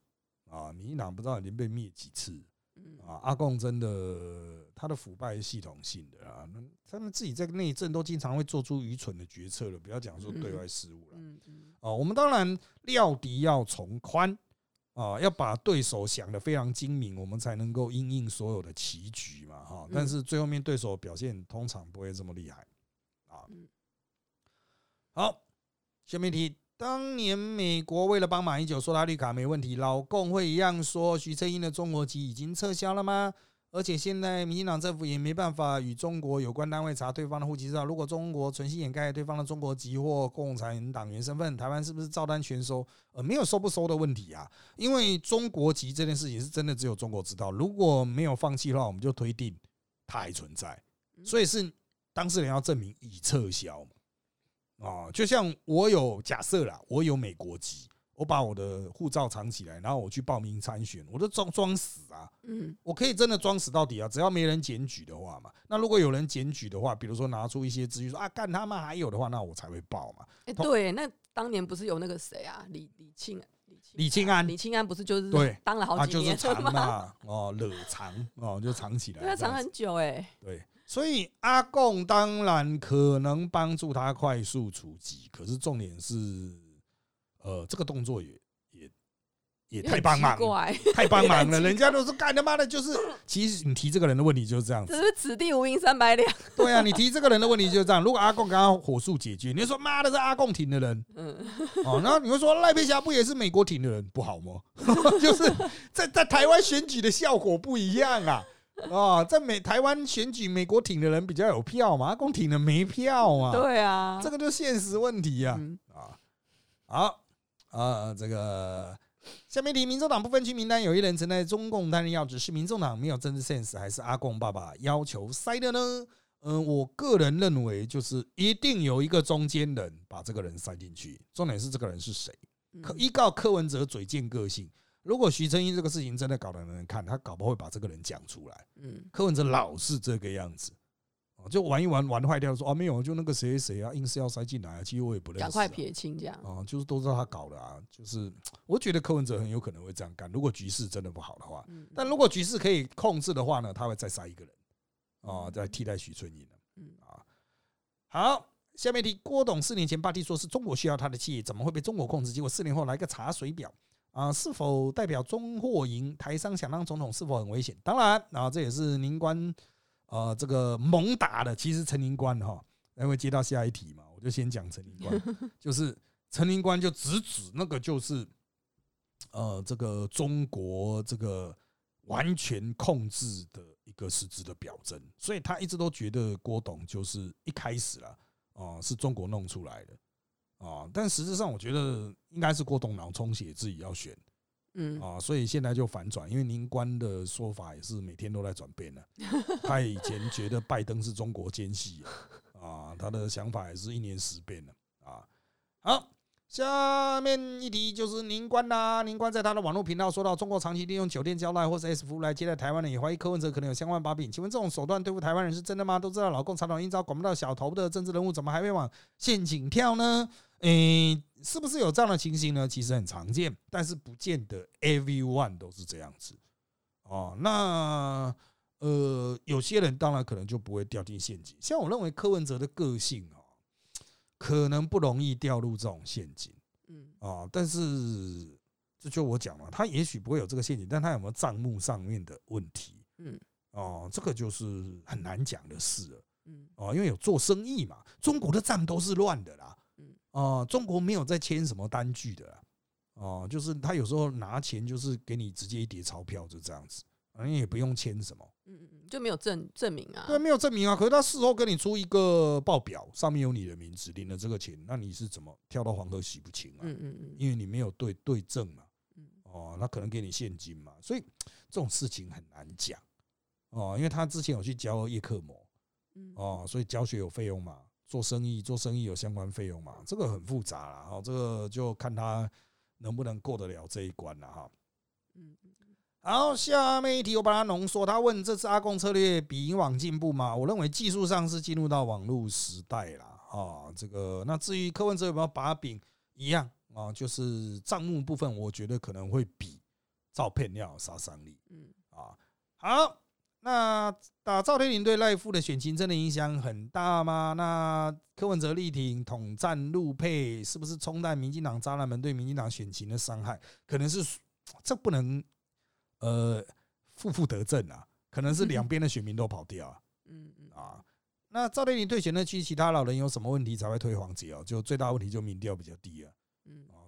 啊，民进党不知道已经被灭几次嗯啊。阿贡真的他的腐败是系统性的啊，那他们自己在内政都经常会做出愚蠢的决策了，不要讲说对外事务了。嗯嗯啊，我们当然料敌要从宽啊，要把对手想得非常精明，我们才能够应应所有的棋局嘛哈。但嗯是最后面对手表现通常不会这么厉害啊嗯。好，下面一题。当年美国为了帮马英九说他绿卡没问题，老共会一样说徐正英的中国籍已经撤销了吗？而且现在民进党政府也没办法与中国有关单位查对方的户籍资料。如果中国存心掩盖对方的中国籍或共产党员身份，台湾是不是照单全收？呃，没有收不收的问题啊，因为中国籍这件事情是真的只有中国知道。如果没有放弃的话，我们就推定它还存在，所以是当事人要证明已撤销嘛。啊，就像我有假设啦，我有美国籍，我把我的护照藏起来，然后我去报名参选，我都装装死啊！嗯我可以真的装死到底啊！只要没人检举的话嘛，那如果有人检举的话，比如说拿出一些资讯说啊，干他妈还有的话，那我才会报嘛。哎、同对，那当年不是有那个谁啊，李李庆李庆安李庆安不是就是对当了好啊，就是几年吗？藏嘛，哦，惹藏哦，就藏起来。(laughs) 对他藏很久哎、对，所以阿贡当然可能帮助他快速出击，可是重点是，呃，这个动作也也也太帮忙了，太帮忙了。(laughs) 人家都是干他妈的，就是其实你提这个人的问题就是这样子这。是此地无银三百两。对啊，你提这个人的问题就是这样。如果阿贡刚刚火速解决，你就说妈的是阿贡挺的人嗯，哦，然后你会说赖佩霞不也是美国挺的人，不好吗？(laughs) 就是在在台湾选举的效果不一样啊。啊，在美台湾选举，美国挺的人比较有票嘛，阿公挺的没票嘛，对啊，这个就是现实问题呀、嗯啊。好啊，这个下面题，民众党不分区名单有一人曾在中共担任要职，是民众党没有政治 sense，还是阿公爸爸要求塞的呢？嗯，我个人认为就是一定有一个中间人把这个人塞进去，重点是这个人是谁。可嗯依靠柯文哲嘴贱个性，如果徐正英这个事情真的搞得人人看，他搞不好会把这个人讲出来。嗯柯文哲老是这个样子，哦，就玩一玩玩坏掉，说啊没有，就那个谁谁谁啊，硬是要塞进来啊，其实我也不认识啊。赶快撇清这样。啊，就是都知道他搞的啊，就是我觉得柯文哲很有可能会这样干。如果局势真的不好的话，嗯，但如果局势可以控制的话呢，他会再塞一个人啊，再替代徐春英的嗯啊。好，下面题，郭董四年前霸地说是中国需要他的企业，怎么会被中国控制？结果四年后来个查水表啊，是否代表中或赢？台商想当总统是否很危险？当然啊，这也是宁官呃这个猛打的。其实陈宁官哈，因为接到下一题嘛，我就先讲陈宁官，(laughs) 就是陈宁官就直指那个就是呃这个中国这个完全控制的一个实质的表征，所以他一直都觉得郭董就是一开始啦，哦、是中国弄出来的啊，但实质上我觉得应该是郭董脑充血自己要选嗯啊，所以现在就反转，因为宁官的说法也是每天都在转变的，(laughs) 他以前觉得拜登是中国奸细啊，他的想法也是一年十变了啊，好。下面一题就是宁官啦，宁官在他的网络频道说到，中国长期利用酒店招待或是 S 服务来接待台湾人，也怀疑柯文哲可能有相关把柄。请问这种手段对付台湾人是真的吗？都知道老共产党阴招管不到小头的政治人物，怎么还会往陷阱跳呢？诶、是不是有这样的情形呢？其实很常见，但是不见得 everyone 都是这样子哦。那呃，有些人当然可能就不会掉进陷阱。像我认为柯文哲的个性哦，可能不容易掉入这种陷阱。嗯啊，但是这就我讲了，他也许不会有这个陷阱，但他有没有账目上面的问题？嗯哦，这个就是很难讲的事了。嗯哦，因为有做生意嘛，中国的账都是乱的啦。嗯哦，中国没有在签什么单据的啦。哦，就是他有时候拿钱就是给你直接一叠钞票，就这样子，反正也不用签什么。嗯嗯，就没有证证明啊。对，没有证明啊。可是他事后跟你出一个报表，上面有你的名字，领了这个钱，那你是怎么跳到黄河洗不清啊？嗯嗯嗯因为你没有对对证嘛，嗯哦，那可能给你现金嘛，所以 (tsk) 这种事情很难讲哦，因为他之前有去教叶克膜嗯哦，所以教学有费用嘛，做生意做生意有相关费用嘛，这个很复杂啦，哈，这个就看他能不能过得了这一关了哈。嗯嗯好，下面一题我把它浓缩。他问这次阿贡策略比以往进步吗？我认为技术上是进入到网络时代了。啊，这个那至于柯文哲有没有把柄，一样啊，就是账目部分，我觉得可能会比照片要有杀伤力嗯啊。好，那打赵天麟对赖富的选情真的影响很大吗？那柯文哲力挺统战陆配，是不是冲淡民进党渣男们对民进党选情的伤害？可能是 (sniffs) 这不能呃负负得正啊，可能是两边的选民都跑掉啊 (laughs) 嗯嗯啊。那赵天麟退选那区其他老人有什么问题才会退黄杰哦？就最大问题就民调比较低啊，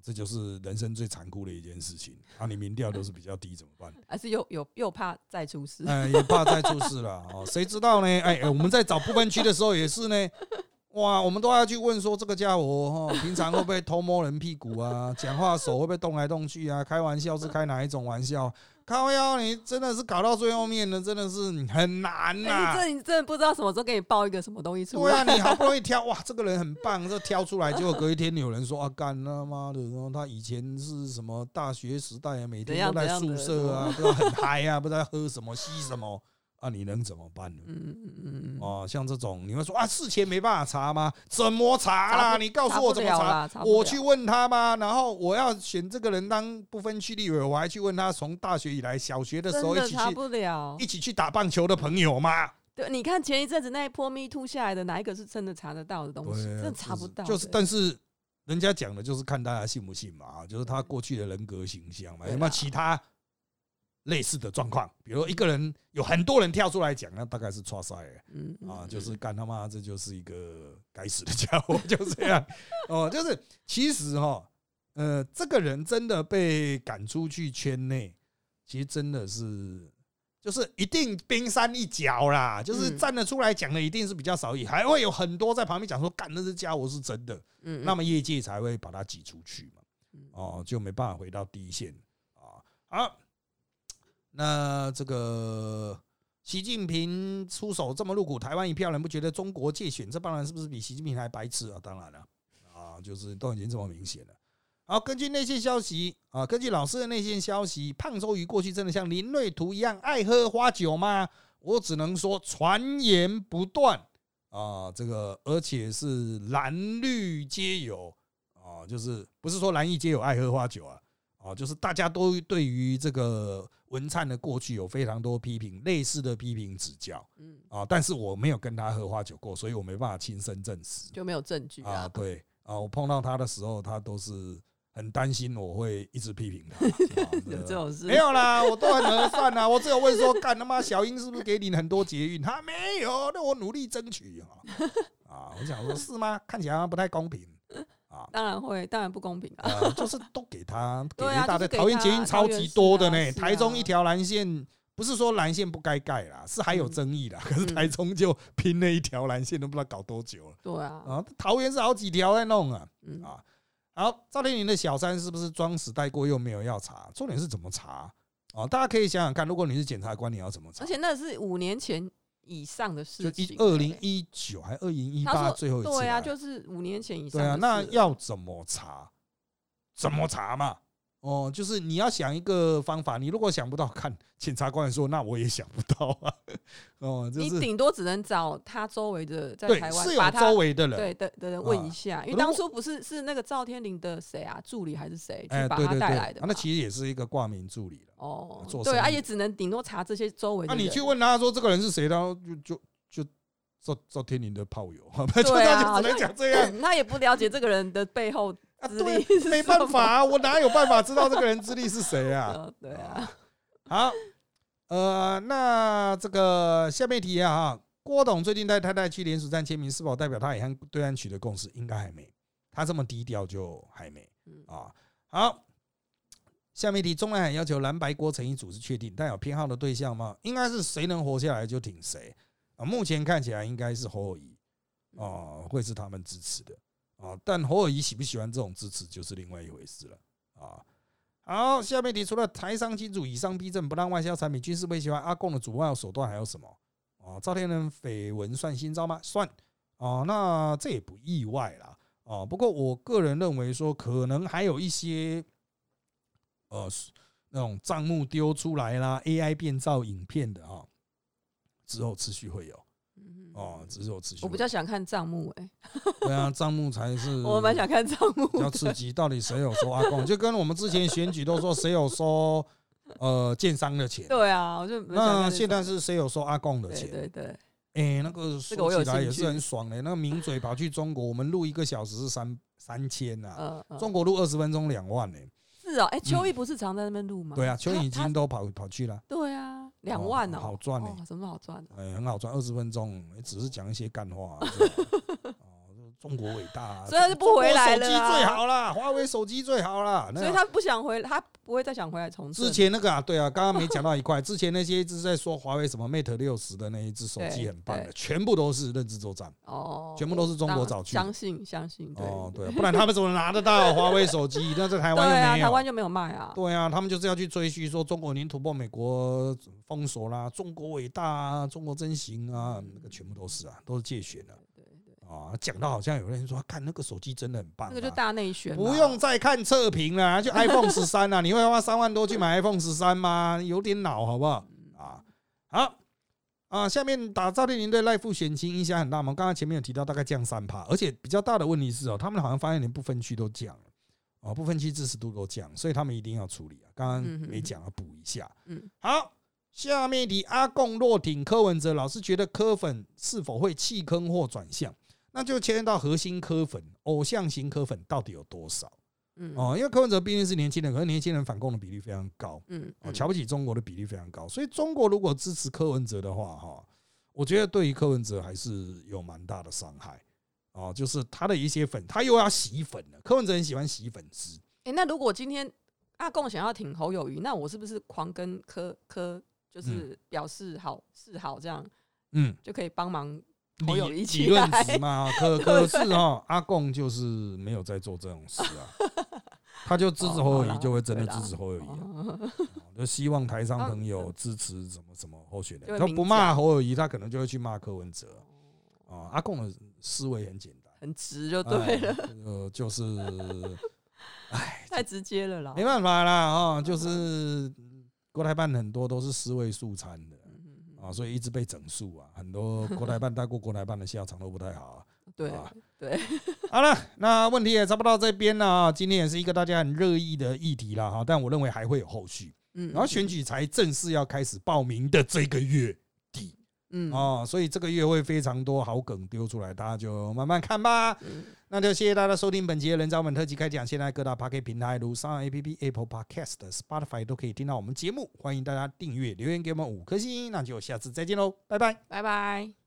这就是人生最残酷的一件事情啊。你民调都是比较低怎么办？(laughs) 还是又又又怕再出事。哎，也怕再出事了哦，谁知道呢？哎，哎我们在找部分区的时候也是呢。哇，我们都要去问说这个家伙哈，平常会不会偷摸人屁股啊？讲话手会不会动来动去啊？开玩笑是开哪一种玩笑？靠腰，你真的是搞到最后面呢，真的是很难呐、这你真的不知道什么时候给你报一个什么东西出来。对啊，你好不容易 (laughs) 挑哇，这个人很棒，这挑出来，结果隔一天有人说啊，干他妈的，然后他以前是什么大学时代啊，每天都在宿舍啊，不知道很嗨啊，不知道喝什么吸什么啊，你能怎么办呢？嗯嗯嗯嗯，哦，像这种你会说啊，事前没办法查吗？怎么查啦？查你告诉我怎么查？我去问他吗？然后我要选这个人当不分区立委，我还去问他从大学以来小学的时候一起去不了一。起去打棒球的朋友吗？对，你看前一阵子那一波 Me Too 下来的，哪一个是真的查得到的东西？啊，真的查不到。就是，但是人家讲的就是看大家信不信嘛，啊就是他过去的人格形象嘛，有没有其他类似的状况？比如说一个人有很多人跳出来讲，那大概是错赛嗯嗯啊，就是干他妈这就是一个该死的家伙，(laughs) 就这样哦，就是其实哈，呃，这个人真的被赶出去圈内，其实真的是。就是一定冰山一角啦，就是嗯站得出来讲的一定是比较少，也还会有很多在旁边讲说，干那只家伙是真的，嗯，那么业界才会把他挤出去嘛嗯，哦，就没办法回到第一线啊。好，那这个习近平出手这么露骨，台湾一票人不觉得中国借选这帮人是不是比习近平还白痴啊？当然了，啊，就是都已经这么明显了。好，根据内线消息啊，根据老师的内线消息，胖周瑜过去真的像林瑞图一样爱喝花酒吗？我只能说传言不断啊，这个而且是蓝绿皆有啊，就是不是说蓝绿皆有爱喝花酒啊，啊，就是大家都对于这个文灿的过去有非常多批评，类似的批评指教嗯啊，但是我没有跟他喝花酒过，所以我没办法亲身证实就没有证据啊，啊。对啊，我碰到他的时候，他都是很担心我会一直批评他，(laughs) 啊有这种事没有啦，我都很和善啦。我只有问说，干他妈小英是不是给你很多捷运？他没有，那我努力争取啊。啊，我想说，是吗？看起来好像不太公平啊。当然会，当然不公平啊。呃，就是都给他，(laughs) 给对了一大堆。啊就是给桃园捷运超级多的呢，台中一条蓝线。不是说蓝线不该盖啦，是还有嗯争议啦。可是嗯台中就拼了一条蓝线，都不知道搞多久了对啊，啊！桃园是好几条在弄啊。嗯啊，好，赵天林的小三是不是装死带过又没有要查？重点是怎么查啊？大家可以想想看，如果你是检察官，你要怎么查而？且那是五年前以上的就事情就。一二零一九还二零一八最后一次对啊，就是五年前以上对啊。那要怎么查？怎么查嘛？哦，就是你要想一个方法，你如果想不到，看检察官说，那我也想不到啊。哦，就你顶多只能找他周围的在台湾是有把他周围的人，对的的人问啊一下，因为当初不是是那个赵天林的谁啊助理还是谁哎，去把他对对对，带来的那其实也是一个挂名助理了。哦做，对，生意而且只能顶多查这些周围那。你去问他说这个人是谁，然后就就就赵赵天林的炮友，(laughs) 就对啊，他就只能讲这样。(clears throat) 他也不了解这个人的背后啊，对，没办法啊，我哪有办法知道这个人资历是谁啊？呃，(laughs) 对啊，好，呃，那这个下面一题啊，哈郭董最近带太太去联署站签名，是否代表他也和对岸取得共识？应该还没，他这么低调就还没嗯啊。好，下面一题，中南海要求蓝白郭成一组是确定，但有偏好的对象吗？应该是谁能活下来就挺谁啊。目前看起来应该是侯友谊啊，会是他们支持的啊。但侯友谊喜不喜欢这种支持，就是另外一回事了啊。好，下面题除了台商金主以商逼政，不让外销产品军事威胁外，阿贡的主要手段还有什么？啊，赵天人绯闻算新招吗？算哦，那这也不意外啦。哦，不过我个人认为说，可能还有一些呃那种账目丢出来啦，AI 变造影片的啊，之后持续会有哦，之后持续会有。我比较想看账目，哎，(laughs) 对啊，账目才是 (laughs) 我蛮想看账目比较。刺激，到底谁有收阿贡？就跟我们之前选举都说谁有收呃建商的钱，对啊，我就那现在是谁有收阿贡的钱？对对，哎，那个说起来也是很爽的。那个名嘴跑去中国，我们录一个小时是三三千呐，嗯嗯，中国录二十分钟两万呢。是哦，哎，秋意不是常在那边录吗？对啊，邱已经都跑跑去了，对啊，两万哦，好赚呢哦，什么好赚的？哎，很好赚，二十分钟，只是讲一些干话。(laughs) 中国伟大啊，(laughs) 所以他就不回来了手机最好啦，华为手机最好啦。所以他不想回，他不会再想回来重振。之前那个啊，对啊，刚刚没讲到一块，之前那些一直在说华为什么 Mate 六十的那一只手机很棒的，全部都是认知作战。哦，全部都是中国找去的相信相信，对哦，对啊，不然他们怎么拿得到华为手机？那在台湾对啊，又没有。台湾就没有卖啊。对啊，他们就是要去追嘘说中国已经突破美国封锁啦，中国伟大啊，中国真行啊，那个全部都是啊，都是借选的对对，啊。讲到好像有人说，看那个手机真的很棒啊，那个就大内宣，不用再看测评了，就 iPhone 十三啊，(laughs) 你会花三万多去买 iPhone 十三吗？有点老好不好？啊，好啊，下面打赵天林对赖富选情影响很大吗？刚刚前面有提到大概降三趴，而且比较大的问题是哦，他们好像发现连不分区都降了。哦，不分区支持度都降，所以他们一定要处理啊。刚刚没讲，要补一下。嗯，好，下面一题，阿贡落挺柯文哲，老师觉得柯粉是否会弃坑或转向？那就牵涉到核心科粉、偶像型科粉到底有多少嗯哦？因为柯文哲毕竟是年轻人，可是年轻人反共的比例非常高嗯哦，嗯瞧不起中国的比例非常高，所以中国如果支持柯文哲的话，哈，我觉得对于柯文哲还是有蛮大的伤害哦，就是他的一些粉，他又要洗粉了。柯文哲很喜欢洗粉丝，哎，那如果今天阿贡想要挺侯友谊，那我是不是狂跟柯柯就是表示好示好，这样嗯，就可以帮忙理起理论来值嘛，可 (laughs) 可是哦，阿贡就是没有在做这种事啊，(laughs) 他就支持侯友谊，就会真的支持侯友谊啊。(laughs) 就希望台商朋友支持什么什么候选人，他不骂侯友谊，他可能就会去骂柯文哲啊。阿贡的思维很简单，很直就对了，哎，呃，就是，哎，太直接了啦。没办法啦哦，就是国台办很多都是思维素餐的啊，所以一直被整肃啊，很多 (laughs) 国台办带过国台办的下场都不太好啊。(laughs) 对啊对，(laughs) 好了，那问题也差不多到这边了啊。今天也是一个大家很热议的议题了哈，但我认为还会有后续。嗯，然后选举才正式要开始报名的这个月底嗯哦，所以这个月会非常多好梗丢出来，大家就慢慢看吧。嗯那就谢谢大家收听本期的人造本特辑开讲，现在各大 p o c k e t 平台如上 A P P、Apple Podcast、Spotify 都可以听到我们节目，欢迎大家订阅、留言给我们五颗星，那就下次再见喽，拜拜。拜拜。